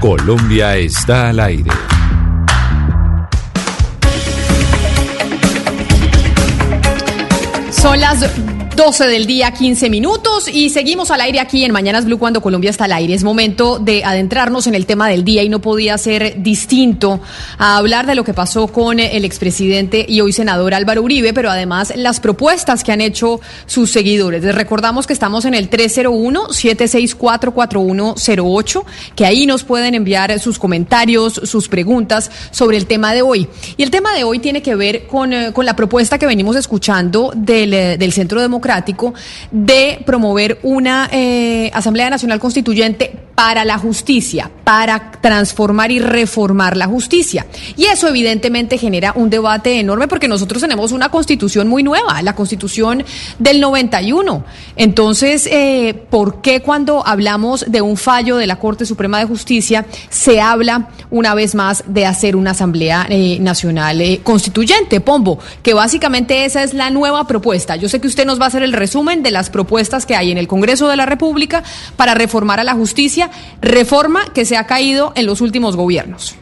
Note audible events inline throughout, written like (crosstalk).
Colombia está al aire. Son las 12 del día, 15 minutos y seguimos al aire aquí en Mañanas Blue cuando Colombia está al aire. Es momento de adentrarnos en el tema del día y no podía ser distinto a hablar de lo que pasó con el expresidente y hoy senador Álvaro Uribe, pero además las propuestas que han hecho sus seguidores. Les recordamos que estamos en el 301-764-4108, que ahí nos pueden enviar sus comentarios, sus preguntas sobre el tema de hoy. Y el tema de hoy tiene que ver con, eh, con la propuesta que venimos escuchando del, eh, del Centro Democrático de promover una eh, Asamblea Nacional Constituyente para la justicia, para transformar y reformar la justicia. Y eso evidentemente genera un debate enorme porque nosotros tenemos una constitución muy nueva, la constitución del 91. Entonces, eh, ¿por qué cuando hablamos de un fallo de la Corte Suprema de Justicia se habla una vez más de hacer una Asamblea eh, Nacional Constituyente, Pombo? Que básicamente esa es la nueva propuesta. Yo sé que usted nos va a el resumen de las propuestas que hay en el Congreso de la República para reformar a la justicia, reforma que se ha caído en los últimos gobiernos.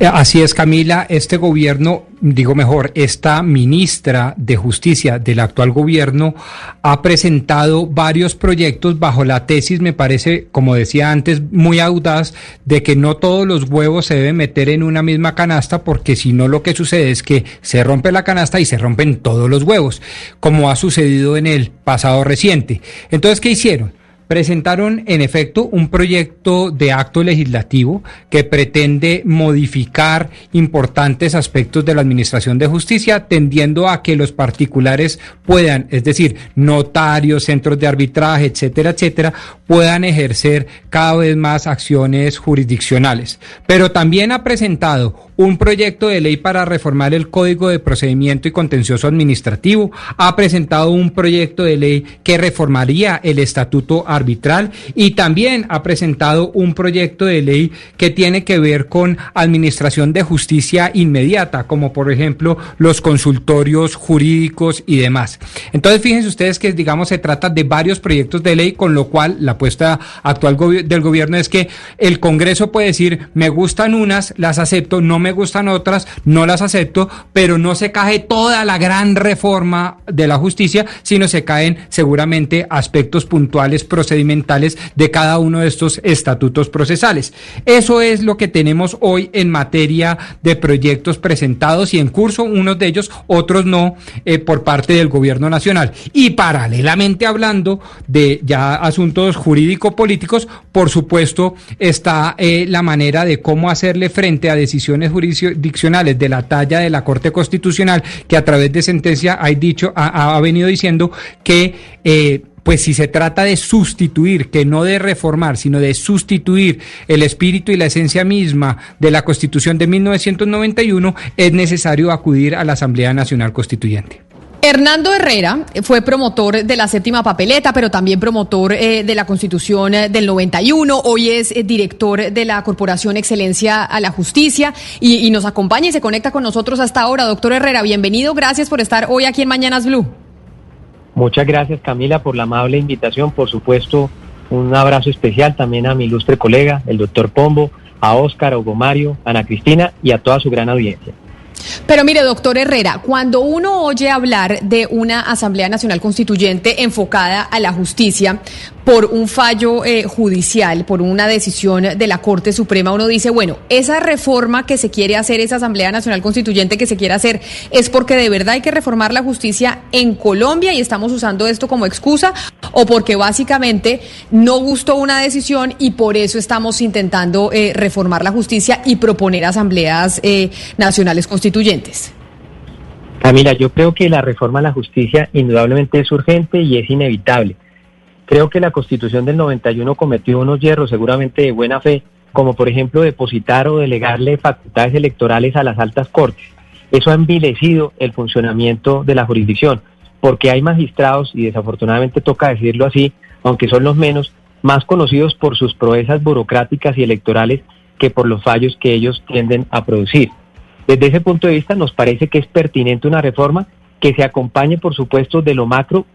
Eh, Así es, Camila. Este gobierno, digo mejor, esta ministra de Justicia del actual gobierno ha presentado varios proyectos bajo la tesis, me parece, como decía antes, muy audaz, de que no todos los huevos se deben meter en una misma canasta, porque si no lo que sucede es que se rompe la canasta y se rompen todos los huevos, como ha sucedido en el pasado reciente. Entonces, ¿qué hicieron? Presentaron en efecto un proyecto de acto legislativo que pretende modificar importantes aspectos de la Administración de Justicia, tendiendo a que los particulares puedan, es decir, notarios, centros de arbitraje, etcétera, etcétera, puedan ejercer cada vez más acciones jurisdiccionales. Pero también ha presentado un proyecto de ley para reformar el Código de Procedimiento y Contencioso Administrativo, ha presentado un proyecto de ley que reformaría el Estatuto Arbitral y también ha presentado un proyecto de ley que tiene que ver con administración de justicia inmediata, como por ejemplo los consultorios jurídicos y demás. Entonces, fíjense ustedes que, digamos, se trata de varios proyectos de ley, con lo cual la apuesta actual del gobierno es que el Congreso puede decir, me gustan unas, las acepto, no me gustan otras, no las acepto, pero no se cae toda la gran reforma de la justicia, sino se caen seguramente aspectos puntuales procedimentales de cada uno de estos estatutos procesales. Eso es lo que tenemos hoy en materia de proyectos presentados y en curso, unos de ellos, otros no, eh, por parte del gobierno nacional. Y paralelamente hablando de ya asuntos jurídico-políticos, por supuesto, está eh, la manera de cómo hacerle frente a decisiones jurisdiccionales de la talla de la Corte Constitucional, que a través de sentencia ha dicho, ha, venido diciendo que eh, pues si se trata de sustituir, que no de reformar, sino de sustituir el espíritu y la esencia misma de la Constitución de 1991, es necesario acudir a la Asamblea Nacional Constituyente. Hernando Herrera fue promotor de la séptima papeleta, pero también promotor eh, de la Constitución eh, del 91. Hoy es eh, director de la Corporación Excelencia a la Justicia y, y nos acompaña y se conecta con nosotros hasta ahora. Doctor Herrera, bienvenido. Gracias por estar hoy aquí en Mañanas Blue. Muchas gracias Camila por la amable invitación. Por supuesto, un abrazo especial también a mi ilustre colega, el doctor Pombo, a Óscar, a Hugo Mario, a Ana Cristina y a toda su gran audiencia. Pero mire, doctor Herrera, cuando uno oye hablar de una Asamblea Nacional Constituyente enfocada a la justicia, por un fallo eh, judicial, por una decisión de la Corte Suprema, uno dice, bueno, esa reforma que se quiere hacer, esa Asamblea Nacional Constituyente que se quiere hacer, es porque de verdad hay que reformar la justicia en Colombia y estamos usando esto como excusa, o porque básicamente no gustó una decisión y por eso estamos intentando eh, reformar la justicia y proponer asambleas eh, nacionales constituyentes. Camila, yo creo que la reforma a la justicia indudablemente es urgente y es inevitable. Creo que la Constitución del 91 cometió unos hierros seguramente de buena fe, como por ejemplo depositar o delegarle facultades electorales a las altas cortes. Eso ha envilecido el funcionamiento de la jurisdicción, porque hay magistrados, y desafortunadamente toca decirlo así, aunque son los menos, más conocidos por sus proezas burocráticas y electorales que por los fallos que ellos tienden a producir. Desde ese punto de vista nos parece que es pertinente una reforma que se acompañe, por supuesto, de lo macro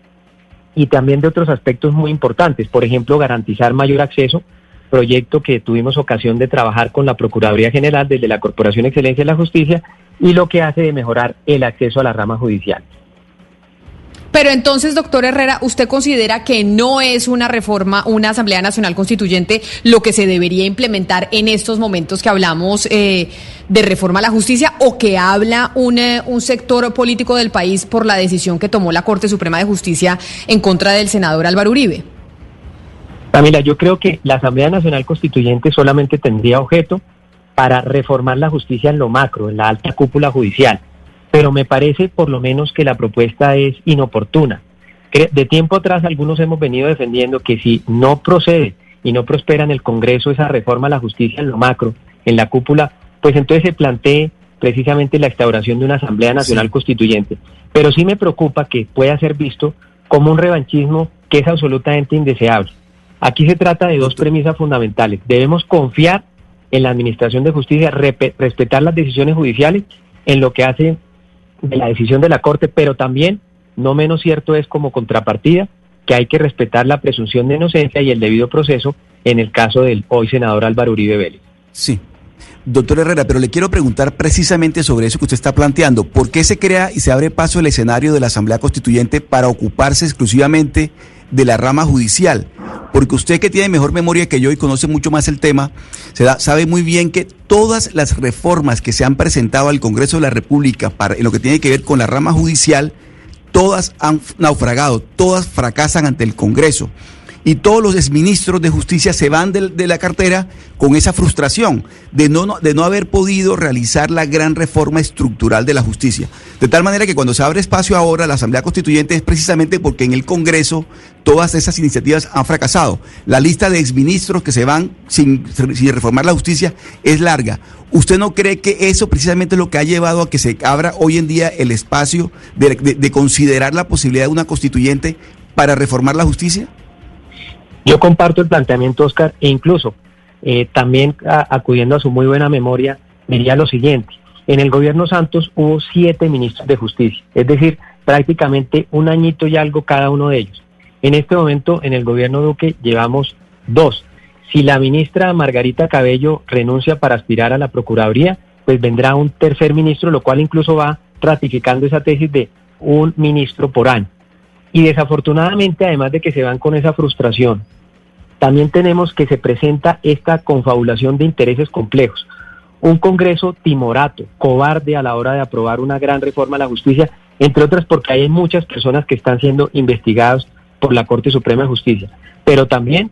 y también de otros aspectos muy importantes, por ejemplo, garantizar mayor acceso, proyecto que tuvimos ocasión de trabajar con la Procuraduría General desde la Corporación Excelencia de la Justicia y lo que hace de mejorar el acceso a la rama judicial. Pero entonces, doctor Herrera, ¿usted considera que no es una reforma, una Asamblea Nacional Constituyente lo que se debería implementar en estos momentos que hablamos eh, de reforma a la justicia o que habla un, eh, un sector político del país por la decisión que tomó la Corte Suprema de Justicia en contra del senador Álvaro Uribe? Camila, yo creo que la Asamblea Nacional Constituyente solamente tendría objeto para reformar la justicia en lo macro, en la alta cúpula judicial pero me parece por lo menos que la propuesta es inoportuna. De tiempo atrás algunos hemos venido defendiendo que si no procede y no prospera en el Congreso esa reforma a la justicia en lo macro, en la cúpula, pues entonces se plantee precisamente la instauración de una Asamblea Nacional Constituyente. Pero sí me preocupa que pueda ser visto como un revanchismo que es absolutamente indeseable. Aquí se trata de dos premisas fundamentales. Debemos confiar en la Administración de Justicia, respetar las decisiones judiciales en lo que hace de la decisión de la Corte, pero también, no menos cierto es como contrapartida, que hay que respetar la presunción de inocencia y el debido proceso en el caso del hoy senador Álvaro Uribe Vélez. Sí. Doctor Herrera, pero le quiero preguntar precisamente sobre eso que usted está planteando. ¿Por qué se crea y se abre paso el escenario de la Asamblea Constituyente para ocuparse exclusivamente de la rama judicial? porque usted que tiene mejor memoria que yo y conoce mucho más el tema, sabe muy bien que todas las reformas que se han presentado al Congreso de la República para, en lo que tiene que ver con la rama judicial, todas han naufragado, todas fracasan ante el Congreso y todos los exministros de justicia se van de, la cartera con esa frustración de no, de no haber podido realizar la gran reforma estructural de la justicia. De tal manera que cuando se abre espacio ahora la Asamblea Constituyente es precisamente porque en el Congreso todas esas iniciativas han fracasado. La lista de exministros que se van sin, sin reformar la justicia es larga. ¿Usted no cree que eso precisamente es lo que ha llevado a que se abra hoy en día el espacio de considerar la posibilidad de una constituyente para reformar la justicia? Yo comparto el planteamiento, Oscar, e incluso eh, también acudiendo a su muy buena memoria, diría lo siguiente. En el gobierno Santos hubo siete ministros de justicia, es decir, prácticamente un añito y algo cada uno de ellos. En este momento, en el gobierno Duque, llevamos dos. Si la ministra Margarita Cabello renuncia para aspirar a la Procuraduría, pues vendrá un tercer ministro, lo cual incluso va ratificando esa tesis de un ministro por año. Y desafortunadamente, además de que se van con esa frustración, también tenemos que se presenta esta confabulación de intereses complejos. Un Congreso timorato, cobarde a la hora de aprobar una gran reforma a la justicia, entre otras porque hay muchas personas que están siendo investigadas por la Corte Suprema de Justicia, pero también,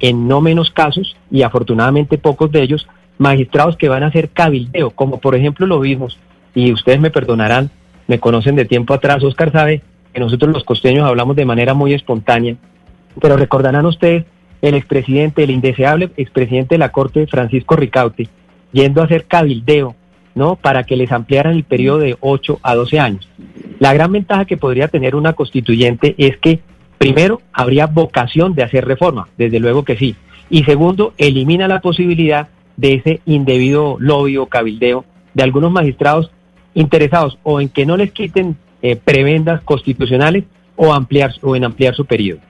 en no menos casos, y afortunadamente pocos de ellos, magistrados que van a hacer cabildeo, como por ejemplo lo vimos, y ustedes me perdonarán, me conocen de tiempo atrás, Oscar sabe que nosotros los costeños hablamos de manera muy espontánea, pero recordarán ustedes el expresidente, el indeseable expresidente de la Corte, Francisco Ricaute, yendo a hacer cabildeo, ¿no? Para que les ampliaran el periodo de 8 a 12 años. La gran ventaja que podría tener una constituyente es que, primero, habría vocación de hacer reforma, desde luego que sí. Y segundo, elimina la posibilidad de ese indebido lobby o cabildeo de algunos magistrados interesados o en que no les quiten eh, prebendas constitucionales o, ampliar, o en ampliar su periodo.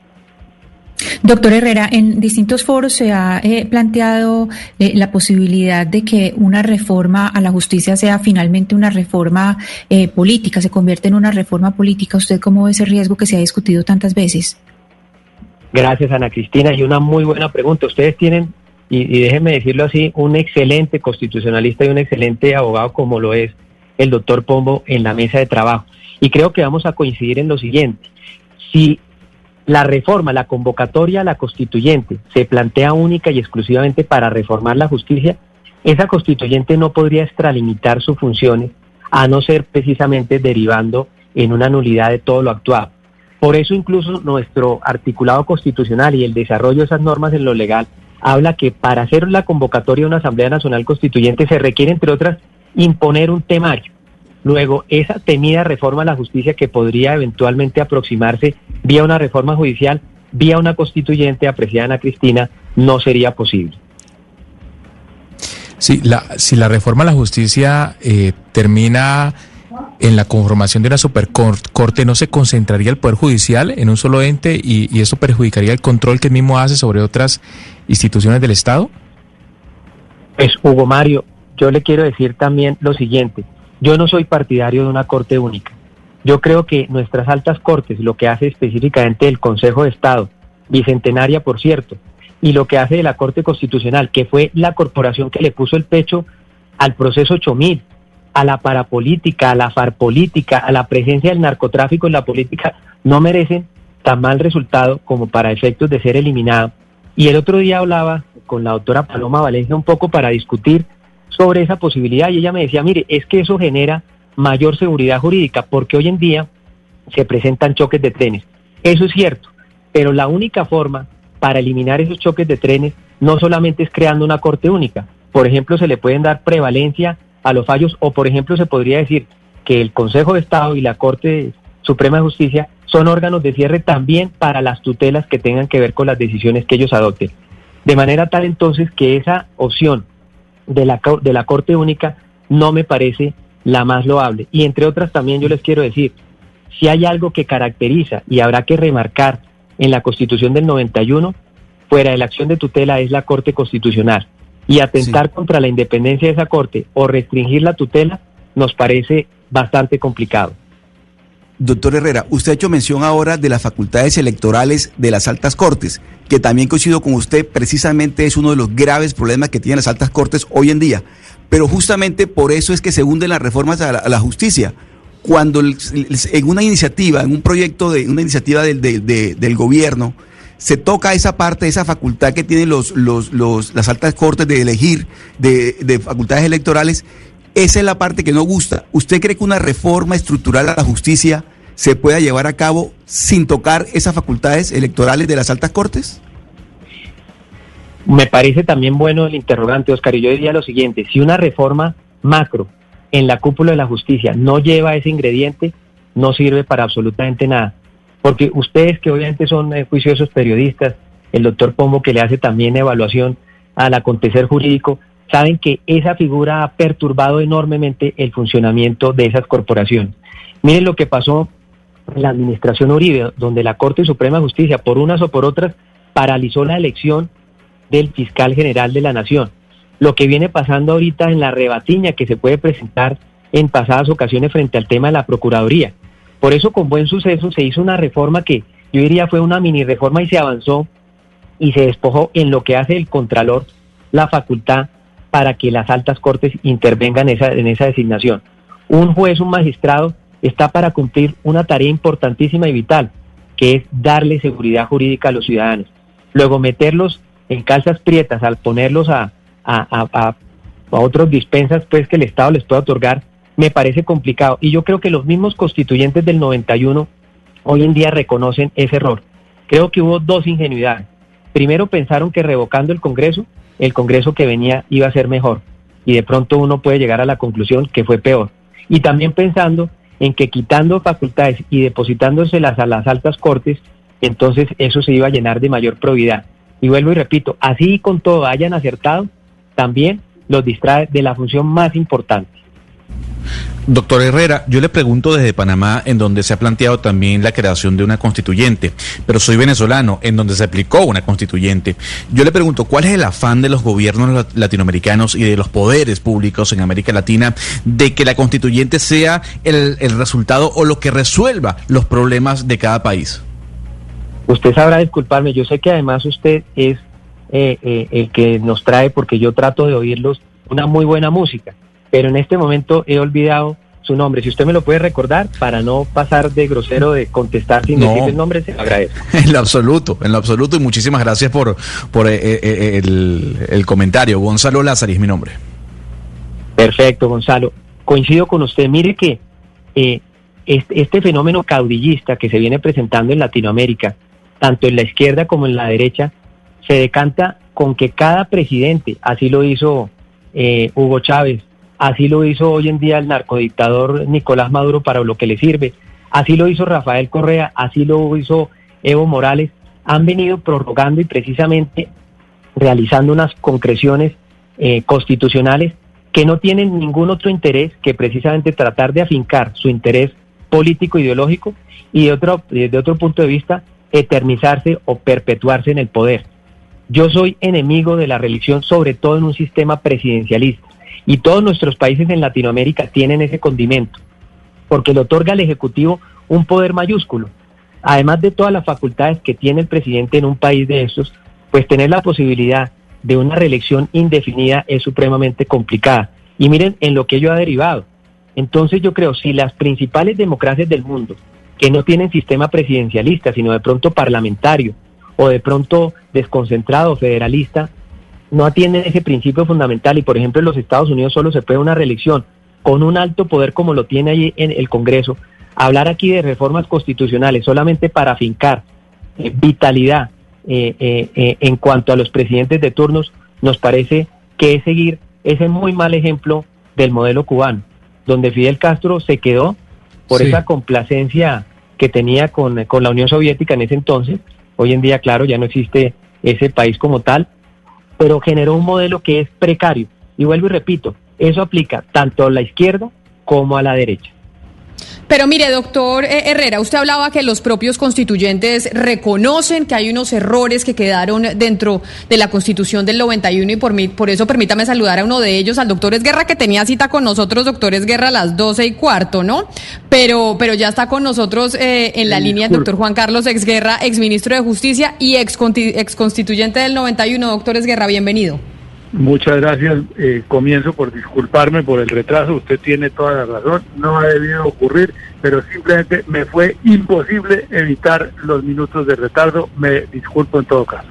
Doctor Herrera, en distintos foros se ha eh, planteado eh, la posibilidad de que una reforma a la justicia sea finalmente una reforma eh, política, se convierte en una reforma política. ¿Usted cómo ve ese riesgo que se ha discutido tantas veces? Gracias, Ana Cristina. Y una muy buena pregunta. Ustedes tienen, y, y déjenme decirlo así, un excelente constitucionalista y un excelente abogado como lo es el doctor Pombo en la mesa de trabajo. Y creo que vamos a coincidir en lo siguiente. Si la reforma, la convocatoria a la constituyente se plantea única y exclusivamente para reformar la justicia, esa constituyente no podría extralimitar sus funciones a no ser precisamente derivando en una nulidad de todo lo actuado. Por eso incluso nuestro articulado constitucional y el desarrollo de esas normas en lo legal habla que para hacer la convocatoria de una Asamblea Nacional Constituyente se requiere, entre otras, imponer un temario. Luego, esa temida reforma a la justicia que podría eventualmente aproximarse vía una reforma judicial, vía una constituyente apreciada Ana Cristina, no sería posible. Sí, la, si la reforma a la justicia eh, termina en la conformación de una supercorte, ¿no se concentraría el Poder Judicial en un solo ente y, y eso perjudicaría el control que el mismo hace sobre otras instituciones del Estado? Pues, Hugo Mario, yo le quiero decir también lo siguiente. Yo no soy partidario de una corte única. Yo creo que nuestras altas cortes, lo que hace específicamente el Consejo de Estado, bicentenaria por cierto, y lo que hace de la Corte Constitucional, que fue la corporación que le puso el pecho al proceso 8000, a la parapolítica, a la farpolítica, a la presencia del narcotráfico en la política, no merecen tan mal resultado como para efectos de ser eliminado. Y el otro día hablaba con la doctora Paloma Valencia un poco para discutir sobre esa posibilidad y ella me decía, mire, es que eso genera mayor seguridad jurídica porque hoy en día se presentan choques de trenes. Eso es cierto, pero la única forma para eliminar esos choques de trenes no solamente es creando una corte única. Por ejemplo, se le pueden dar prevalencia a los fallos o, por ejemplo, se podría decir que el Consejo de Estado y la Corte Suprema de Justicia son órganos de cierre también para las tutelas que tengan que ver con las decisiones que ellos adopten. De manera tal entonces que esa opción de la, de la Corte Única no me parece la más loable. Y entre otras también yo les quiero decir, si hay algo que caracteriza y habrá que remarcar en la Constitución del 91, fuera de la acción de tutela es la Corte Constitucional. Y atentar sí. contra la independencia de esa Corte o restringir la tutela nos parece bastante complicado. Doctor Herrera, usted ha hecho mención ahora de las facultades electorales de las altas cortes, que también coincido con usted, precisamente es uno de los graves problemas que tienen las altas cortes hoy en día. Pero justamente por eso es que se hunden las reformas a la, justicia. Cuando en una iniciativa, en un proyecto de una iniciativa del, de, de, del gobierno, se toca esa parte, esa facultad que tienen los, los, los, las altas cortes de elegir de, de facultades electorales, esa es la parte que no gusta. ¿Usted cree que una reforma estructural a la justicia se pueda llevar a cabo sin tocar esas facultades electorales de las altas cortes? Me parece también bueno el interrogante, Oscar, y yo diría lo siguiente, si una reforma macro en la cúpula de la justicia no lleva ese ingrediente, no sirve para absolutamente nada. Porque ustedes que obviamente son eh, juiciosos periodistas, el doctor Pombo que le hace también evaluación al acontecer jurídico, saben que esa figura ha perturbado enormemente el funcionamiento de esas corporaciones. Miren lo que pasó la administración Uribe, donde la Corte Suprema de Justicia, por unas o por otras, paralizó la elección del fiscal general de la Nación. Lo que viene pasando ahorita en la rebatiña que se puede presentar en pasadas ocasiones frente al tema de la Procuraduría. Por eso, con buen suceso, se hizo una reforma que yo diría fue una mini reforma y se avanzó y se despojó en lo que hace el Contralor la facultad para que las altas cortes intervengan en esa, en esa designación. Un juez, un magistrado, está para cumplir una tarea importantísima y vital, que es darle seguridad jurídica a los ciudadanos. Luego meterlos en calzas prietas al ponerlos a, a, a, a, otros dispensas pues que el Estado les pueda otorgar, me parece complicado. Y yo creo que los mismos constituyentes del 91 hoy en día reconocen ese error. Creo que hubo dos ingenuidades. Primero pensaron que revocando el Congreso, el Congreso que venía iba a ser mejor. Y de pronto uno puede llegar a la conclusión que fue peor. Y también pensando en que quitando facultades y depositándoselas a las altas cortes, entonces eso se iba a llenar de mayor probidad. Y vuelvo y repito, así con todo hayan acertado, también los distrae de la función más importante. Doctor Herrera, yo le pregunto desde Panamá, en donde se ha planteado también la creación de una constituyente, pero soy venezolano, en donde se aplicó una constituyente. Yo le pregunto, ¿cuál es el afán de los gobiernos latinoamericanos y de los poderes públicos en América Latina de que la constituyente sea el, resultado o lo que resuelva los problemas de cada país? Usted sabrá disculparme, yo sé que además usted es eh, eh, el que nos trae, porque yo trato de oírlos, una muy buena música, pero en este momento he olvidado su nombre. Si usted me lo puede recordar para no pasar de grosero de contestar sin No. decir el nombre, se lo agradezco. (laughs) En lo absoluto, en lo absoluto, y muchísimas gracias por, por eh, eh, eh, el, el comentario. Gonzalo Lázaro es mi nombre. Perfecto, Gonzalo. Coincido con usted. Mire que eh, este, este fenómeno caudillista que se viene presentando en Latinoamérica, tanto en la izquierda como en la derecha, se decanta con que cada presidente, así lo hizo eh, Hugo Chávez, así lo hizo hoy en día el narcodictador Nicolás Maduro para lo que le sirve, así lo hizo Rafael Correa, así lo hizo Evo Morales, han venido prorrogando y precisamente realizando unas concreciones eh, constitucionales que no tienen ningún otro interés que precisamente tratar de afincar su interés político ideológico y de otro, desde otro punto de vista eternizarse o perpetuarse en el poder. Yo soy enemigo de la reelección, sobre todo en un sistema presidencialista. Y todos nuestros países en Latinoamérica tienen ese condimento, porque le otorga al Ejecutivo un poder mayúsculo. Además de todas las facultades que tiene el presidente en un país de estos, pues tener la posibilidad de una reelección indefinida es supremamente complicada. Y miren en lo que ello ha derivado. Entonces yo creo, si las principales democracias del mundo, que no tienen sistema presidencialista, sino de pronto parlamentario, o de pronto desconcentrado, federalista, no atienden ese principio fundamental y por ejemplo en los Estados Unidos solo se puede una reelección con un alto poder como lo tiene allí en el Congreso, hablar aquí de reformas constitucionales solamente para afincar eh, vitalidad eh, eh, eh, en cuanto a los presidentes de turnos, nos parece que es seguir ese muy mal ejemplo del modelo cubano, donde Fidel Castro se quedó por Sí. esa complacencia que tenía con, con la Unión Soviética en ese entonces. Hoy en día, claro, ya no existe ese país como tal, pero generó un modelo que es precario. Y vuelvo y repito, eso aplica tanto a la izquierda como a la derecha. Pero mire, doctor eh, Herrera, usted hablaba que los propios constituyentes reconocen que hay unos errores que quedaron dentro de la constitución del 91 y por, mí, por eso permítame saludar a uno de ellos, al doctor Esguerra, que tenía cita con nosotros, doctor Esguerra, a las 12 y cuarto, ¿no? Pero, pero ya está con nosotros eh, en la línea el doctor Juan Carlos Exguerra, exministro de Justicia y ex, ex constituyente del 91. Doctor Esguerra, bienvenido. Muchas gracias. Eh, comienzo por disculparme por el retraso. Usted tiene toda la razón. No ha debido ocurrir, pero simplemente me fue imposible evitar los minutos de retardo. Me disculpo en todo caso.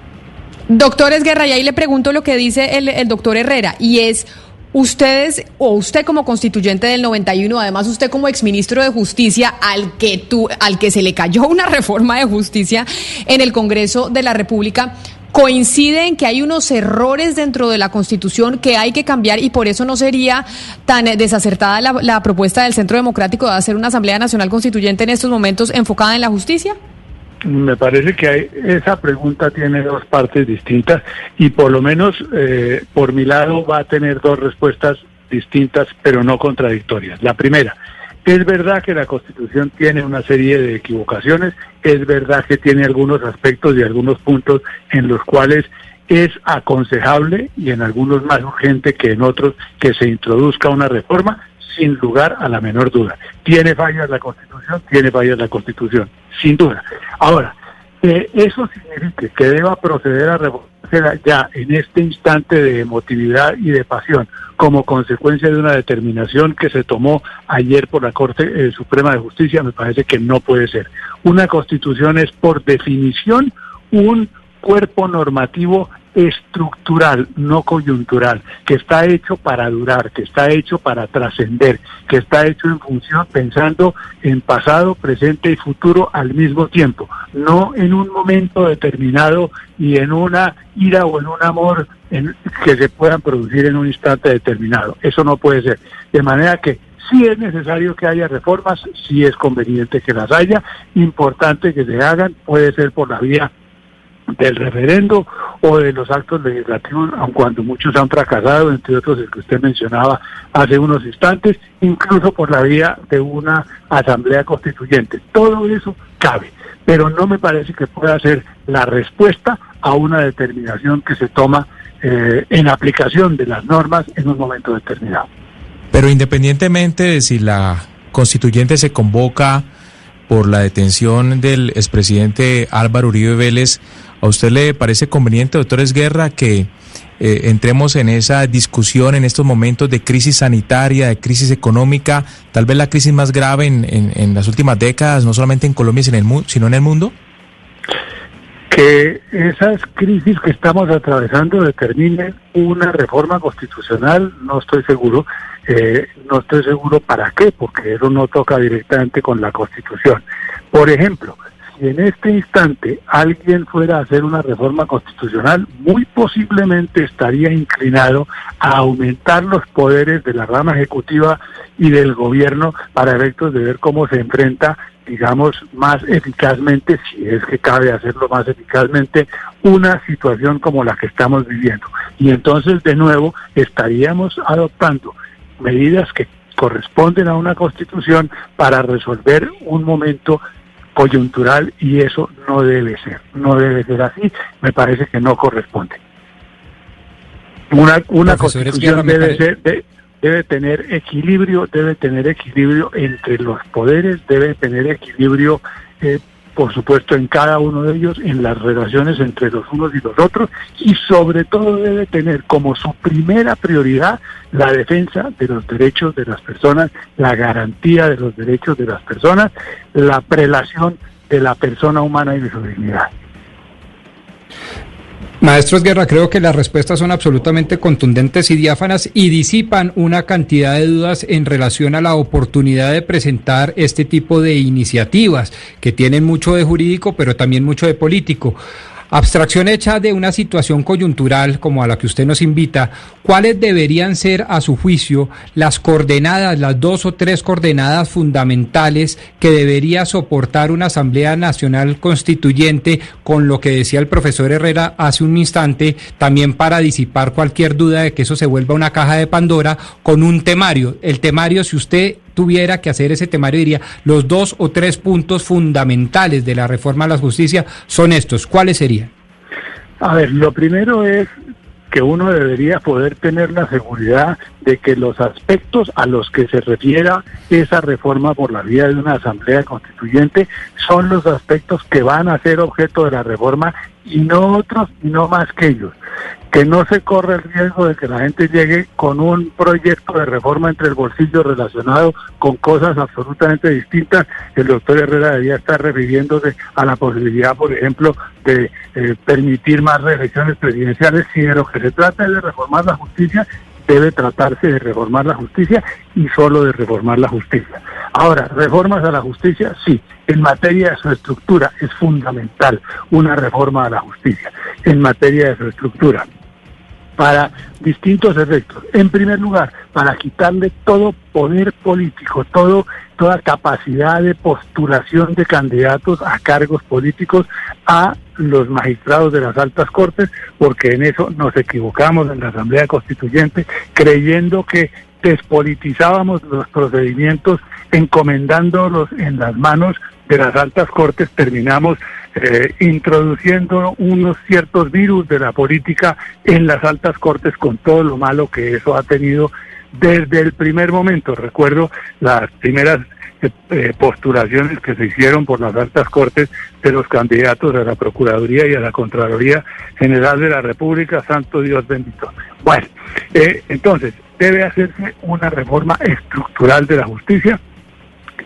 Doctor Esguerra, y ahí le pregunto lo que dice el, doctor Herrera, y es, ustedes, o usted como constituyente del 91, además usted como exministro de Justicia, al que, tu, al que se le cayó una (laughs) reforma de justicia en el Congreso de la República, coincide en que hay unos errores dentro de la Constitución que hay que cambiar y por eso no sería tan eh, desacertada la, la propuesta del Centro Democrático de hacer una Asamblea Nacional Constituyente en estos momentos enfocada en la justicia? Me parece que hay, esa pregunta tiene dos partes distintas y por lo menos eh, por mi lado va a tener dos respuestas distintas pero no contradictorias. La primera, es verdad que la Constitución tiene una serie de equivocaciones, es verdad que tiene algunos aspectos y algunos puntos en los cuales es aconsejable y en algunos más urgente que en otros que se introduzca una reforma sin lugar a la menor duda. ¿Tiene fallas la Constitución? Tiene fallas la Constitución, sin duda. Ahora, eh, eso significa que deba proceder a reformársela ya en este instante de emotividad y de pasión, como consecuencia de una determinación que se tomó ayer por la Corte eh, Suprema de Justicia, me parece que no puede ser. Una constitución es por definición un cuerpo normativo estructural, no coyuntural, que está hecho para durar, que está hecho para trascender, que está hecho en función pensando en pasado, presente y futuro al mismo tiempo, no en un momento determinado y en una ira o en un amor en, que se puedan producir en un instante determinado. Eso no puede ser. De manera que sí es necesario que haya reformas, sí es conveniente que las haya, importante que se hagan, puede ser por la vía del referendo o de los actos legislativos, aun cuando muchos han fracasado, entre otros el que usted mencionaba hace unos instantes, incluso por la vía de una asamblea constituyente. Todo eso cabe, pero no me parece que pueda ser la respuesta a una determinación que se toma eh, en aplicación de las normas en un momento determinado. Pero independientemente de si la constituyente se convoca por la detención del expresidente Álvaro Uribe Vélez. ¿A usted le parece conveniente, doctor Esguerra, que eh, entremos en esa discusión en estos momentos de crisis sanitaria, de crisis económica, tal vez la crisis más grave en, en, las últimas décadas, no solamente en Colombia, sino en el, sino en el mundo? que esas crisis que estamos atravesando determinen una reforma constitucional, no estoy seguro, eh, no estoy seguro para qué, porque eso no toca directamente con la constitución. Por ejemplo, si en este instante alguien fuera a hacer una reforma constitucional, muy posiblemente estaría inclinado a aumentar los poderes de la rama ejecutiva y del gobierno para efectos de ver cómo se enfrenta digamos, más eficazmente, si es que cabe hacerlo más eficazmente, una situación como la que estamos viviendo. Y entonces, de nuevo, estaríamos adoptando medidas que corresponden a una constitución para resolver un momento coyuntural y eso no debe ser, no debe ser así, me parece que no corresponde. Una, una Profesor constitución debe ser, de- debe tener equilibrio, debe tener equilibrio entre los poderes, debe tener equilibrio, eh, por supuesto, en cada uno de ellos, en las relaciones entre los unos y los otros, y sobre todo debe tener como su primera prioridad la defensa de los derechos de las personas, la garantía de los derechos de las personas, la prelación de la persona humana y de su dignidad. Maestros Guerra, creo que las respuestas son absolutamente contundentes y diáfanas y disipan una cantidad de dudas en relación a la oportunidad de presentar este tipo de iniciativas que tienen mucho de jurídico, pero también mucho de político. Abstracción hecha de una situación coyuntural como a la que usted nos invita, ¿cuáles deberían ser, a su juicio, las coordenadas, las dos o tres coordenadas fundamentales que debería soportar una Asamblea Nacional Constituyente con lo que decía el profesor Herrera hace un instante, también para disipar cualquier duda de que eso se vuelva una caja de Pandora con un temario? El temario, si usted tuviera que hacer ese temario, diría, los dos o tres puntos fundamentales de la reforma a la justicia son estos. ¿Cuáles serían? A ver, lo primero es que uno debería poder tener la seguridad de que los aspectos a los que se refiera esa reforma por la vía de una asamblea constituyente son los aspectos que van a ser objeto de la reforma y no otros no más que ellos. Que no se corre el riesgo de que la gente llegue con un proyecto de reforma entre el bolsillo relacionado con cosas absolutamente distintas. El doctor Herrera debía estar refiriéndose a la posibilidad, por ejemplo, de eh, permitir más reelecciones presidenciales. Si de lo que se trata es de reformar la justicia, debe tratarse de reformar la justicia y solo de reformar la justicia. Ahora, reformas a la justicia, sí, en materia de su estructura es fundamental una reforma a la justicia, en materia de su estructura, para distintos efectos. En primer lugar, para quitarle todo poder político, todo toda capacidad de postulación de candidatos a cargos políticos a los magistrados de las altas cortes, porque en eso nos equivocamos en la Asamblea Constituyente, creyendo que despolitizábamos los procedimientos encomendándolos en las manos de las altas cortes, terminamos eh, introduciendo unos ciertos virus de la política en las altas cortes con todo lo malo que eso ha tenido desde el primer momento. Recuerdo las primeras eh, eh, postulaciones que se hicieron por las altas cortes de los candidatos a la Procuraduría y a la Contraloría General de la República, santo Dios bendito. Bueno, eh, entonces debe hacerse una reforma estructural de la justicia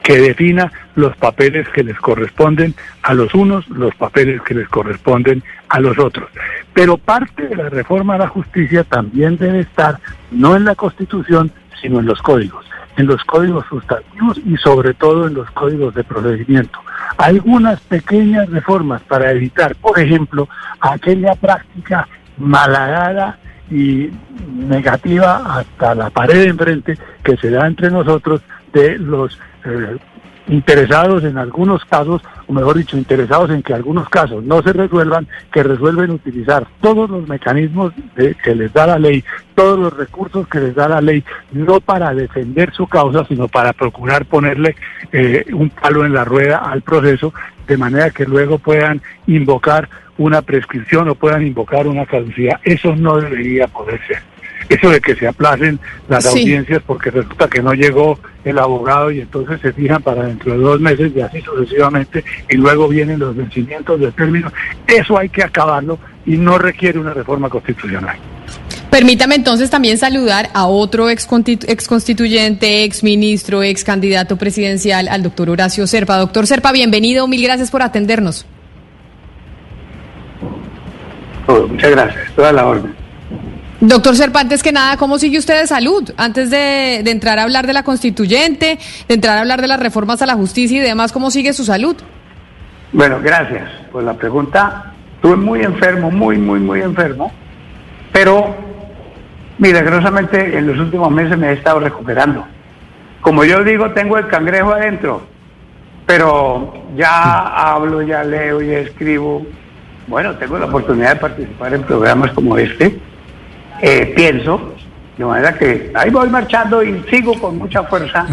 que defina los papeles que les corresponden a los unos, los papeles que les corresponden a los otros. Pero parte de la reforma a la justicia también debe estar no en la Constitución, sino en los códigos, en los códigos sustantivos y sobre todo en los códigos de procedimiento. Algunas pequeñas reformas para evitar, por ejemplo, aquella práctica malhadada y negativa hasta la pared de enfrente que se da entre nosotros de los eh, interesados en algunos casos, o mejor dicho, interesados en que algunos casos no se resuelvan, que resuelven utilizar todos los mecanismos de- que les da la ley, todos los recursos que les da la ley, no para defender su causa, sino para procurar ponerle eh, un palo en la rueda al proceso, de manera que luego puedan invocar una prescripción o puedan invocar una caducidad. Eso no debería poder ser. Eso de que se aplacen las Sí. audiencias porque resulta que no llegó el abogado y entonces se fijan para dentro de dos meses y así sucesivamente y luego vienen los vencimientos del término. Eso hay que acabarlo y no requiere una reforma constitucional. Permítame entonces también saludar a otro ex constituyente, ex ministro, ex candidato presidencial, al doctor Horacio Serpa. Doctor Serpa, bienvenido, mil gracias por atendernos. Todo, muchas gracias, toda la orden. Doctor Serpa, antes que nada, ¿cómo sigue usted de salud? Antes de, de entrar a hablar de la constituyente, de entrar a hablar de las reformas a la justicia y demás, ¿cómo sigue su salud? Bueno, gracias por la pregunta. Estuve muy enfermo, muy, muy, muy enfermo, pero milagrosamente en los últimos meses me he estado recuperando. Como yo digo, tengo el cangrejo adentro, pero ya hablo, ya leo, ya escribo. Bueno, tengo la oportunidad de participar en programas como este. Eh, pienso, de manera que ahí voy marchando y sigo con mucha fuerza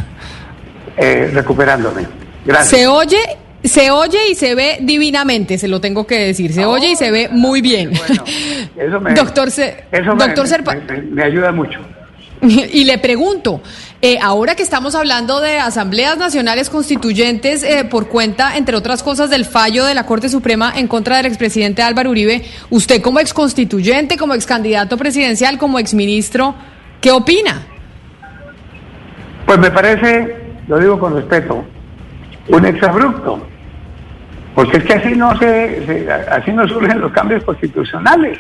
eh, recuperándome. Gracias. Se oye, se oye y se ve divinamente, se lo tengo que decir. Se oye y se ve muy bien. Eso me, (laughs) doctor, Se- eso me- doctor Serpa, me- me- me ayuda mucho. (laughs) y le pregunto, eh, ahora que estamos hablando de asambleas nacionales constituyentes eh, por cuenta, entre otras cosas, del fallo de la Corte Suprema en contra del expresidente Álvaro Uribe, usted como exconstituyente, como excandidato presidencial, como exministro, ¿qué opina? Pues me parece, lo digo con respeto, un exabrupto. Porque es que así no se, se- así no surgen los cambios constitucionales.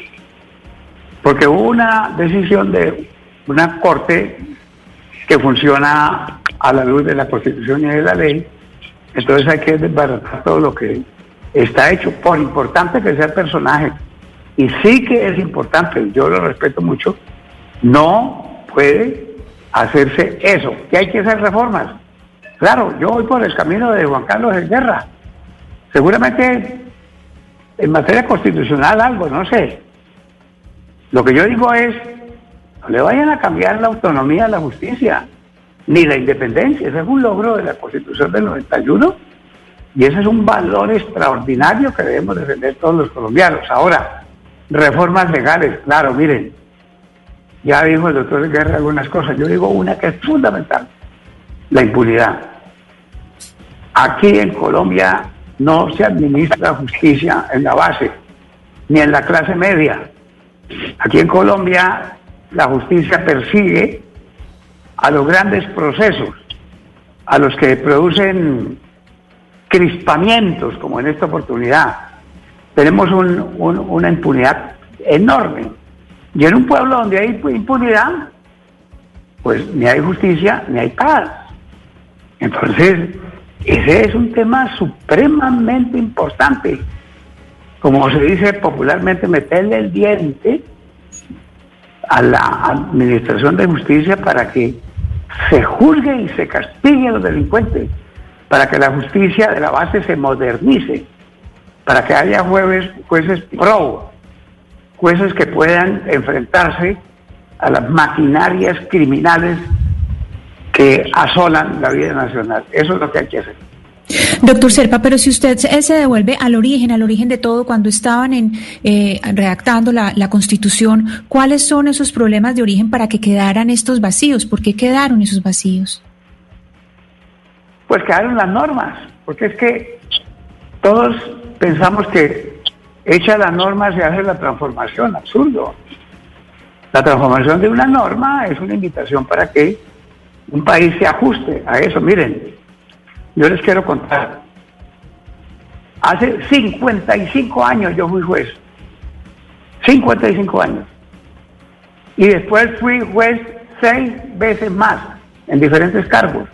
Porque hubo una decisión de una corte que funciona a la luz de la constitución y de la ley. Entonces hay que desbaratar todo lo que está hecho, por importante que sea el personaje. Y sí que es importante, yo lo respeto mucho, no puede hacerse eso, que hay que hacer reformas. Claro, yo voy por el camino de Juan Carlos de Guerra. Seguramente en materia constitucional algo, no sé. Lo que yo digo es, no le vayan a cambiar la autonomía a la justicia, ni la independencia. Ese es un logro de la Constitución del 91 y ese es un valor extraordinario que debemos defender todos los colombianos. Ahora, reformas legales, claro, miren, ya dijo el doctor Guerra algunas cosas. Yo digo una que es fundamental, la impunidad. Aquí en Colombia no se administra justicia en la base, ni en la clase media. Aquí en Colombia la justicia persigue a los grandes procesos, a los que producen crispamientos, como en esta oportunidad. Tenemos un- un- una impunidad enorme. Y en un pueblo donde hay impunidad, pues ni hay justicia ni hay paz. Entonces, ese es un tema supremamente importante. Como se dice popularmente, meterle el diente a la administración de justicia para que se juzgue y se castigue a los delincuentes, para que la justicia de la base se modernice, para que haya jueves, jueces pro, jueces que puedan enfrentarse a las maquinarias criminales que asolan la vida nacional. Eso es lo que hay que hacer. Doctor Serpa, pero si usted se devuelve al origen, al origen de todo, cuando estaban en, eh, redactando la, la Constitución, ¿cuáles son esos problemas de origen para que quedaran estos vacíos? ¿Por qué quedaron esos vacíos? Pues quedaron las normas, porque es que todos pensamos que hecha la norma se hace la transformación, absurdo. La transformación de una norma es una invitación para que un país se ajuste a eso. Miren, yo les quiero contar. Hace 55 años yo fui juez. 55 años. Y después fui juez seis veces más en diferentes cargos.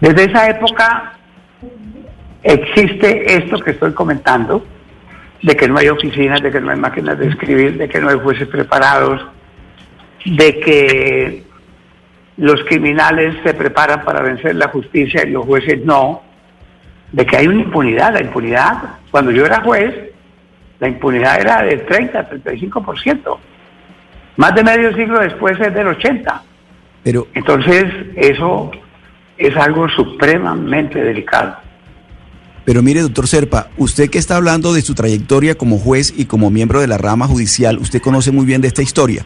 Desde esa época existe esto que estoy comentando, de que no hay oficinas, de que no hay máquinas de escribir, de que no hay jueces preparados, de que los criminales se preparan para vencer la justicia y los jueces no, de que hay una impunidad. La impunidad, cuando yo era juez, la impunidad era del 30, 35%. Más de medio siglo después es del 80%. Pero, Entonces, eso es algo supremamente delicado. pero mire, doctor Serpa, usted que está hablando de su trayectoria como juez y como miembro de la rama judicial, usted conoce muy bien de esta historia.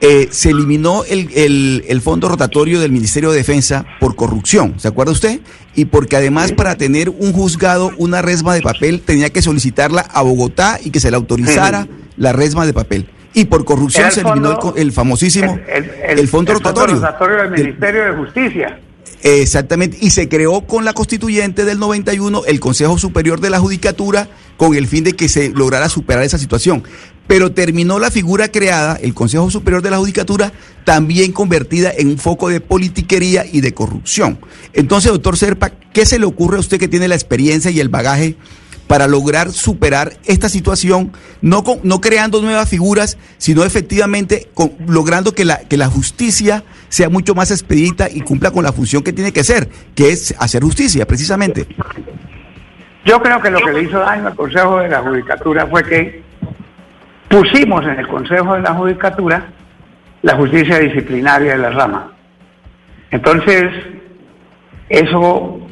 Eh, se eliminó el, el, el, fondo rotatorio del Ministerio de Defensa por corrupción, ¿se acuerda usted? Y porque además para tener un juzgado, una resma de papel, tenía que solicitarla a Bogotá y que se le autorizara la resma de papel. Y por corrupción se eliminó el, el famosísimo el, fondo rotatorio. Fondo rotatorio del Ministerio de Justicia. Exactamente, y se creó con la constituyente del 91 el Consejo Superior de la Judicatura con el fin de que se lograra superar esa situación. Pero terminó la figura creada, el Consejo Superior de la Judicatura, también convertida en un foco de politiquería y de corrupción. Entonces, doctor Serpa, ¿qué se le ocurre a usted que tiene la experiencia y el bagaje para lograr superar esta situación, no, con, no creando nuevas figuras, sino efectivamente con, logrando que la, que la justicia sea mucho más expedita y cumpla con la función que tiene que ser, que es hacer justicia, precisamente. Yo creo que lo que le hizo daño al Consejo de la Judicatura fue que pusimos en el Consejo de la Judicatura la justicia disciplinaria de la rama. Entonces, eso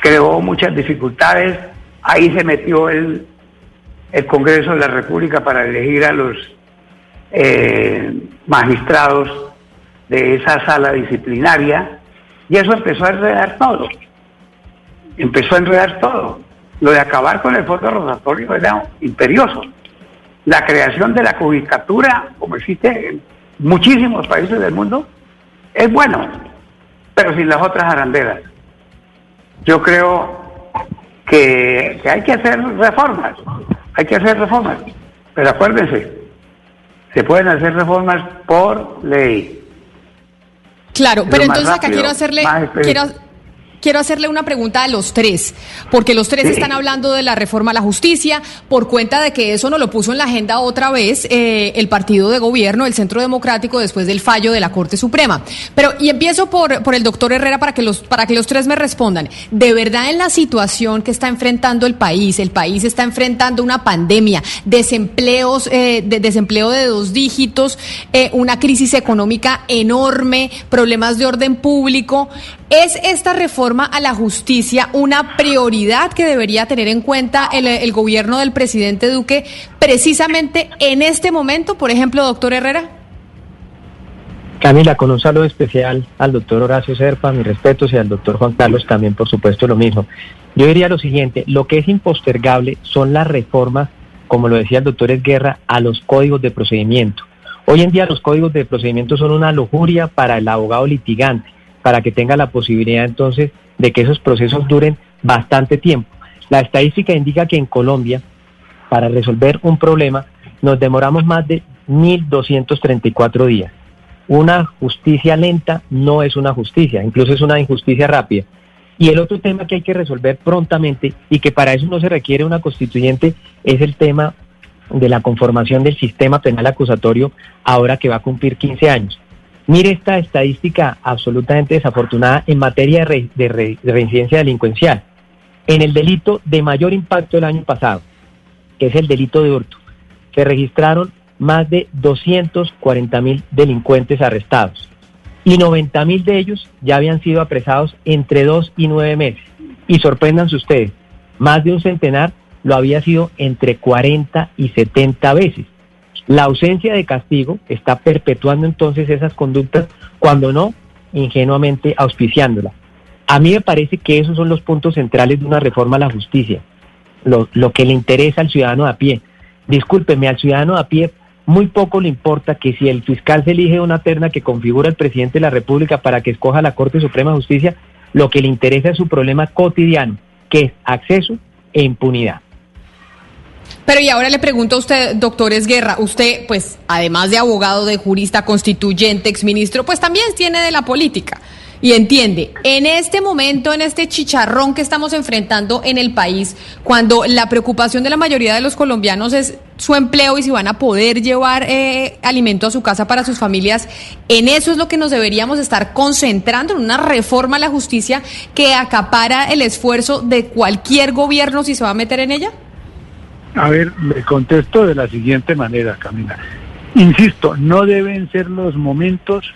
creó muchas dificultades Ahí se metió el, el Congreso de la República para elegir a los eh, magistrados de esa sala disciplinaria y eso empezó a enredar todo. Empezó a enredar todo. Lo de acabar con el fondo rotatorio era imperioso. La creación de la judicatura, como existe en muchísimos países del mundo, es bueno, pero sin las otras arandelas. Yo creo que, hay que hacer reformas, hay que hacer reformas, pero acuérdense, se pueden hacer reformas por ley. Claro, pero entonces acá quiero hacerle, quiero, quiero hacerle una pregunta a los tres, porque los tres están hablando de la reforma a la justicia, por cuenta de que eso no lo puso en la agenda otra vez eh, el partido de gobierno, el Centro Democrático, después del fallo de la Corte Suprema. Pero, y empiezo por, por el doctor Herrera para que, los, para que los tres me respondan. De verdad, en la situación que está enfrentando el país, el país está enfrentando una pandemia, desempleos, eh, de, desempleo de dos dígitos, eh, una crisis económica enorme, problemas de orden público. ¿Es esta reforma a la justicia una prioridad que debería tener en cuenta el, gobierno del presidente Duque precisamente en este momento, por ejemplo, doctor Herrera? Camila, con un saludo especial al doctor Horacio Serpa, mis respetos, y al doctor Juan Carlos también, por supuesto, lo mismo. Yo diría lo siguiente, lo que es impostergable son las reformas, como lo decía el doctor Esguerra, a los códigos de procedimiento. Hoy en día los códigos de procedimiento son una lujuria para el abogado litigante para que tenga la posibilidad entonces de que esos procesos duren bastante tiempo. La estadística indica que en Colombia, para resolver un problema, nos demoramos más de 1.234 días. Una justicia lenta no es una justicia, incluso es una injusticia rápida. Y el otro tema que hay que resolver prontamente y que para eso no se requiere una constituyente es el tema de la conformación del sistema penal acusatorio ahora que va a cumplir 15 años. Mire esta estadística absolutamente desafortunada en materia de, reincidencia delincuencial. En el delito de mayor impacto del año pasado, que es el delito de hurto, se registraron más de 240 mil delincuentes arrestados y 90 mil de ellos ya habían sido apresados entre dos y nueve meses. Y sorpréndanse ustedes, más de un centenar lo había sido entre 40 y 70 veces. La ausencia de castigo está perpetuando entonces esas conductas, cuando no, ingenuamente auspiciándola. A mí me parece que esos son los puntos centrales de una reforma a la justicia, lo, que le interesa al ciudadano a pie. Discúlpeme, al ciudadano a pie muy poco le importa que si el fiscal se elige una terna que configura el presidente de la República para que escoja la Corte Suprema de Justicia, lo que le interesa es su problema cotidiano, que es acceso e impunidad. Pero y ahora le pregunto a usted, doctor Esguerra, usted, pues, además de abogado, de jurista, constituyente, exministro, pues también tiene de la política. Y entiende, en este momento, en este chicharrón que estamos enfrentando en el país, cuando la preocupación de la mayoría de los colombianos es su empleo y si van a poder llevar eh, alimento a su casa para sus familias, en eso es lo que nos deberíamos estar concentrando, en una reforma a la justicia que acapara el esfuerzo de cualquier gobierno si se va a meter en ella. A ver, le contesto de la siguiente manera, Camila. Insisto, no deben ser los momentos,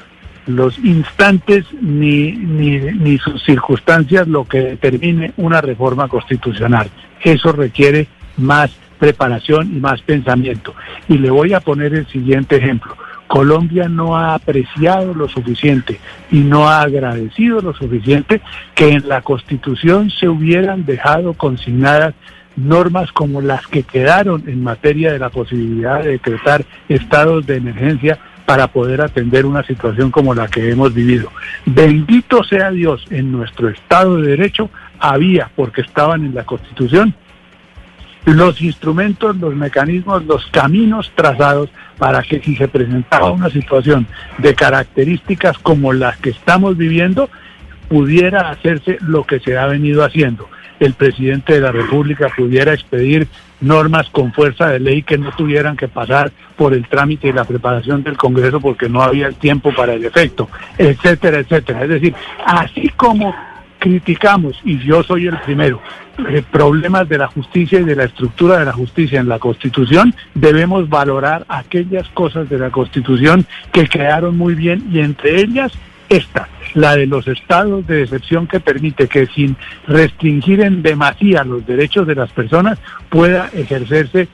los instantes ni, ni, ni sus circunstancias lo que determine una reforma constitucional. Eso requiere más preparación y más pensamiento. Y le voy a poner el siguiente ejemplo. Colombia no ha apreciado lo suficiente y no ha agradecido lo suficiente que en la Constitución se hubieran dejado consignadas normas como las que quedaron en materia de la posibilidad de decretar estados de emergencia para poder atender una situación como la que hemos vivido. Bendito sea Dios, en nuestro Estado de Derecho había, porque estaban en la Constitución, los instrumentos, los mecanismos, los caminos trazados para que si se presentaba una situación de características como las que estamos viviendo, pudiera hacerse lo que se ha venido haciendo. El presidente de la República pudiera expedir normas con fuerza de ley que no tuvieran que pasar por el trámite y la preparación del Congreso porque no había el tiempo para el efecto, etcétera, etcétera. Es decir, así como criticamos, y yo soy el primero, eh, problemas de la justicia y de la estructura de la justicia en la Constitución, debemos valorar aquellas cosas de la Constitución que quedaron muy bien y entre ellas esta, la de los estados de excepción que permite que sin restringir en demasía los derechos de las personas pueda ejercerse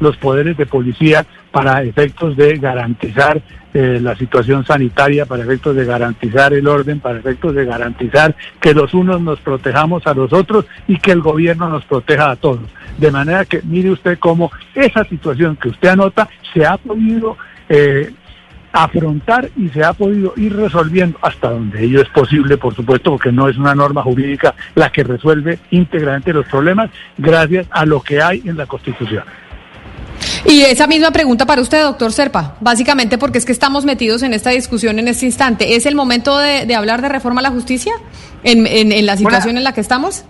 los poderes de policía para efectos de garantizar eh, la situación sanitaria, para efectos de garantizar el orden, para efectos de garantizar que los unos nos protejamos a los otros y que el gobierno nos proteja a todos. De manera que mire usted cómo esa situación que usted anota se ha podido eh, afrontar y se ha podido ir resolviendo hasta donde ello es posible, por supuesto, porque no es una norma jurídica la que resuelve íntegramente los problemas, gracias a lo que hay en la Constitución. Y esa misma pregunta para usted, doctor Serpa, básicamente porque es que estamos metidos en esta discusión en este instante. ¿Es el momento de, hablar de reforma a la justicia en, en, la situación en la que estamos?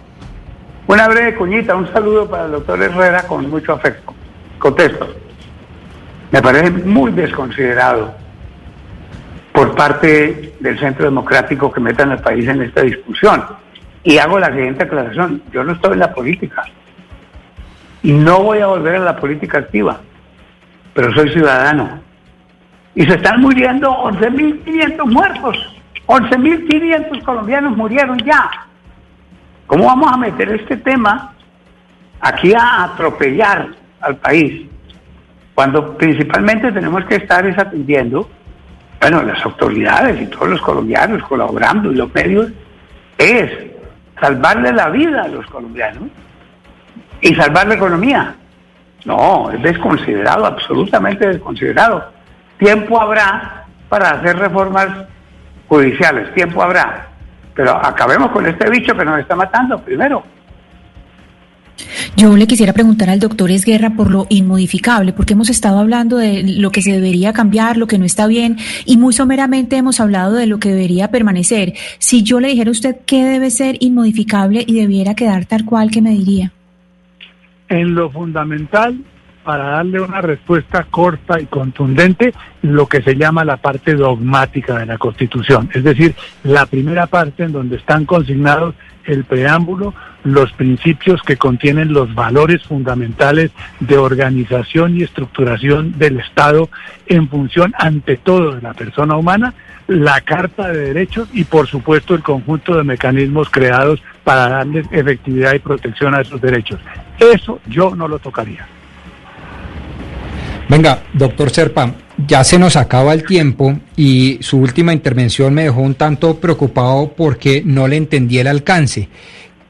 Una breve cuñita, un saludo para el doctor Herrera con mucho afecto. Contesto. Me parece muy desconsiderado por parte del Centro Democrático que metan al país en esta discusión. Y hago la siguiente aclaración. Yo no estoy en la política. Y no voy a volver a la política activa. Pero soy ciudadano. Y se están muriendo 11.500 muertos. 11.500 colombianos murieron ya. ¿Cómo vamos a meter este tema aquí a atropellar al país? Cuando principalmente tenemos que estar atendiendo bueno, las autoridades y todos los colombianos colaborando y los medios, es salvarle la vida a los colombianos y salvar la economía. No, es desconsiderado, absolutamente desconsiderado. Tiempo habrá para hacer reformas judiciales, tiempo habrá. Pero acabemos con este bicho que nos está matando primero. Yo le quisiera preguntar al doctor Esguerra por lo inmodificable, porque hemos estado hablando de lo que se debería cambiar, lo que no está bien, y muy someramente hemos hablado de lo que debería permanecer. Si yo le dijera a usted qué debe ser inmodificable y debiera quedar tal cual, ¿qué me diría? En lo fundamental, para darle una respuesta corta y contundente, lo que se llama la parte dogmática de la Constitución, es decir, la primera parte en donde están consignados el preámbulo, los principios que contienen los valores fundamentales de organización y estructuración del Estado en función ante todo de la persona humana, la Carta de Derechos y por supuesto el conjunto de mecanismos creados para darles efectividad y protección a esos derechos. Eso yo no lo tocaría. Venga, doctor Serpa, ya se nos acaba el tiempo y su última intervención me dejó un tanto preocupado porque no le entendí el alcance.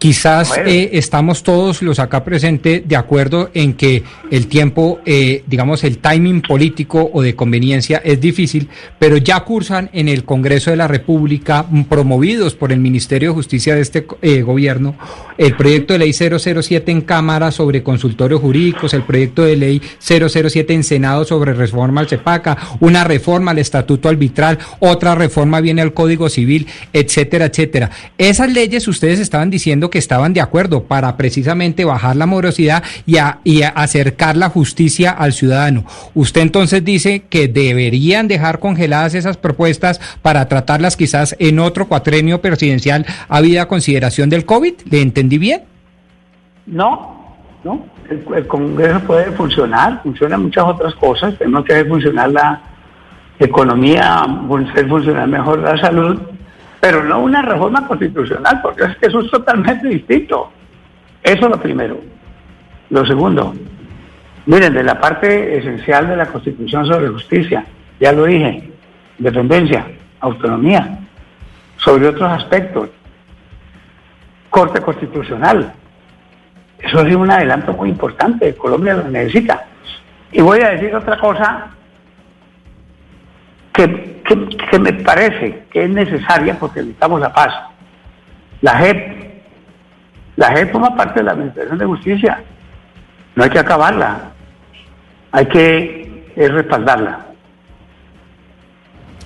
Quizás eh, estamos todos los acá presentes de acuerdo en que el tiempo, eh, digamos, el timing político o de conveniencia es difícil, pero ya cursan en el Congreso de la República, mm, promovidos por el Ministerio de Justicia de este eh, gobierno, el proyecto de ley 007 en Cámara sobre consultorios jurídicos, el proyecto de ley 007 en Senado sobre reforma al CEPACA, una reforma al Estatuto Arbitral, otra reforma viene al Código Civil, etcétera, etcétera. Esas leyes ustedes estaban diciendo que estaban de acuerdo para precisamente bajar la morosidad y, y acercar la justicia al ciudadano. Usted entonces dice que deberían dejar congeladas esas propuestas para tratarlas quizás en otro cuatrenio presidencial habida consideración del COVID. ¿Le entendí bien? No, no. El, el Congreso puede funcionar, funcionan muchas otras cosas. Tenemos que funcionar la economía, hacer funcionar mejor la salud pero no una reforma constitucional, porque es que eso es totalmente distinto. Eso es lo primero. Lo segundo, miren, de la parte esencial de la Constitución sobre justicia, ya lo dije, independencia, autonomía, sobre otros aspectos, Corte Constitucional. Eso es un adelanto muy importante, Colombia lo necesita. Y voy a decir otra cosa que, que, me parece que es necesaria porque necesitamos la paz. La JEP, la JEP forma parte de la Administración de Justicia. No hay que acabarla, hay que respaldarla.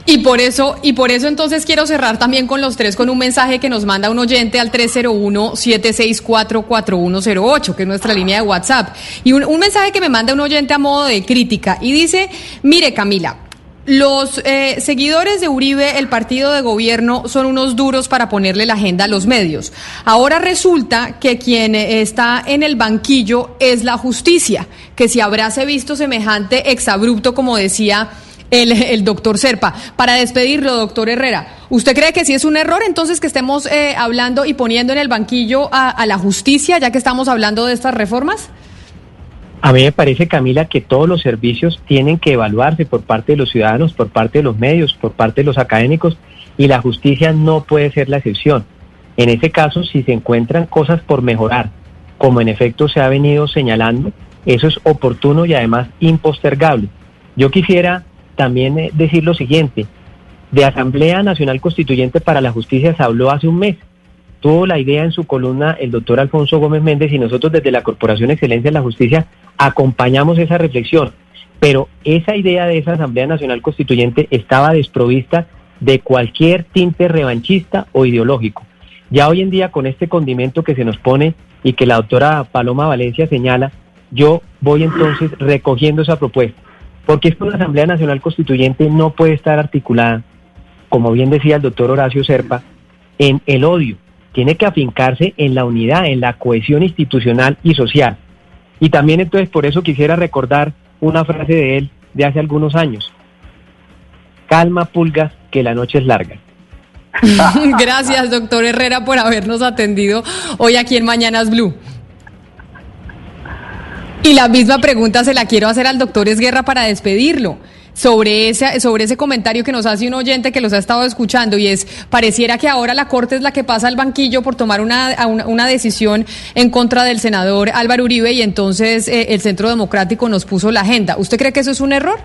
Y por eso, y por eso entonces quiero cerrar también con los tres con un mensaje que nos manda un oyente al 301-764-4108, que es nuestra línea de WhatsApp. Y un mensaje que me manda un oyente a modo de crítica. Y dice, mire Camila, los eh, seguidores de Uribe, el partido de gobierno, son unos duros para ponerle la agenda a los medios. Ahora resulta que quien eh, está en el banquillo es la justicia, que si habráse visto semejante exabrupto, como decía el, doctor Serpa. Para despedirlo, doctor Herrera, ¿usted cree que sí es un error entonces que estemos eh, hablando y poniendo en el banquillo a la justicia, ya que estamos hablando de estas reformas? A mí me parece, Camila, que todos los servicios tienen que evaluarse por parte de los ciudadanos, por parte de los medios, por parte de los académicos, y la justicia no puede ser la excepción. En ese caso, si se encuentran cosas por mejorar, como en efecto se ha venido señalando, eso es oportuno y además impostergable. Yo quisiera también eh, decir lo siguiente, de Asamblea Nacional Constituyente para la Justicia se habló hace un mes tuvo la idea en su columna el doctor Alfonso Gómez Méndez y nosotros desde la Corporación Excelencia de la Justicia acompañamos esa reflexión. Pero esa idea de esa Asamblea Nacional Constituyente estaba desprovista de cualquier tinte revanchista o ideológico. Ya hoy en día con este condimento que se nos pone y que la doctora Paloma Valencia señala, yo voy entonces recogiendo esa propuesta. Porque es que una Asamblea Nacional Constituyente no puede estar articulada, como bien decía el doctor Horacio Serpa, en el odio, tiene que afincarse en la unidad, en la cohesión institucional y social. Y también entonces por eso quisiera recordar una frase de él de hace algunos años. Calma, pulgas, que la noche es larga. (laughs) Gracias, doctor Herrera, por habernos atendido hoy aquí en Mañanas Blue. Y la misma pregunta se la quiero hacer al doctor Esguerra para despedirlo sobre ese, sobre ese comentario que nos hace un oyente que los ha estado escuchando y es, pareciera que ahora la Corte es la que pasa al banquillo por tomar una, una, una decisión en contra del senador Álvaro Uribe y entonces eh, el Centro Democrático nos puso la agenda. ¿Usted cree que eso es un error?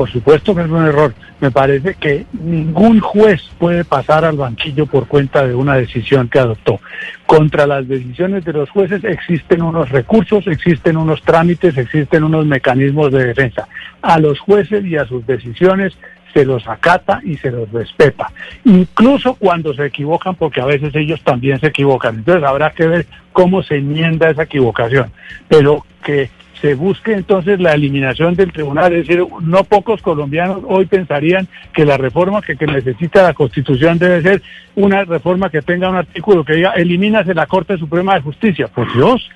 Por supuesto que es un error. Me parece que ningún juez puede pasar al banquillo por cuenta de una decisión que adoptó. Contra las decisiones de los jueces existen unos recursos, existen unos trámites, existen unos mecanismos de defensa. A los jueces y a sus decisiones se los acata y se los respeta, incluso cuando se equivocan, porque a veces ellos también se equivocan. Entonces habrá que ver cómo se enmienda esa equivocación, pero que se busque entonces la eliminación del tribunal. Es decir, no pocos colombianos hoy pensarían que la reforma que, que necesita la Constitución debe ser una reforma que tenga un artículo que diga elimínase la Corte Suprema de Justicia. Por Dios.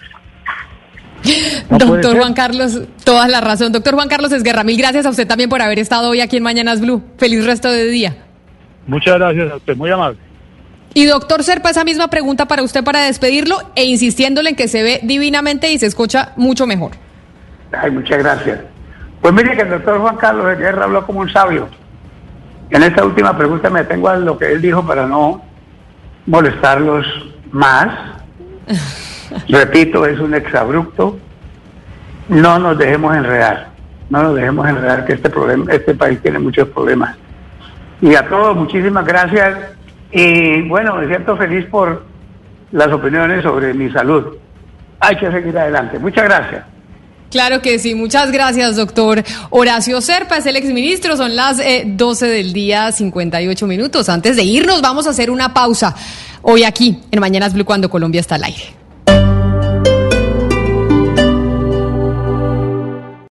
No Doctor. Juan Carlos, toda la razón. Doctor Juan Carlos Esguerra, mil gracias a usted también por haber estado hoy aquí en Mañanas Blue. Feliz resto de día. Muchas gracias a usted, muy amable. Y doctor Serpa, esa misma pregunta para usted para despedirlo e insistiéndole en que se ve divinamente y se escucha mucho mejor. Ay, muchas gracias. Pues mire que el doctor Juan Carlos de Guerra habló como un sabio. En esta última pregunta me tengo a lo que él dijo para no molestarlos más. (laughs) Repito, es un exabrupto. No nos dejemos enredar. No nos dejemos enredar que este problema, este país tiene muchos problemas. Y a todos, muchísimas gracias. Y bueno, me siento feliz por las opiniones sobre mi salud. Hay que seguir adelante. Muchas gracias. Claro que sí, muchas gracias, doctor Horacio Serpa, es el exministro, son las eh, 12 del día, 58 minutos. Antes de irnos, vamos a hacer una pausa hoy aquí, en Mañanas Blue, cuando Colombia está al aire.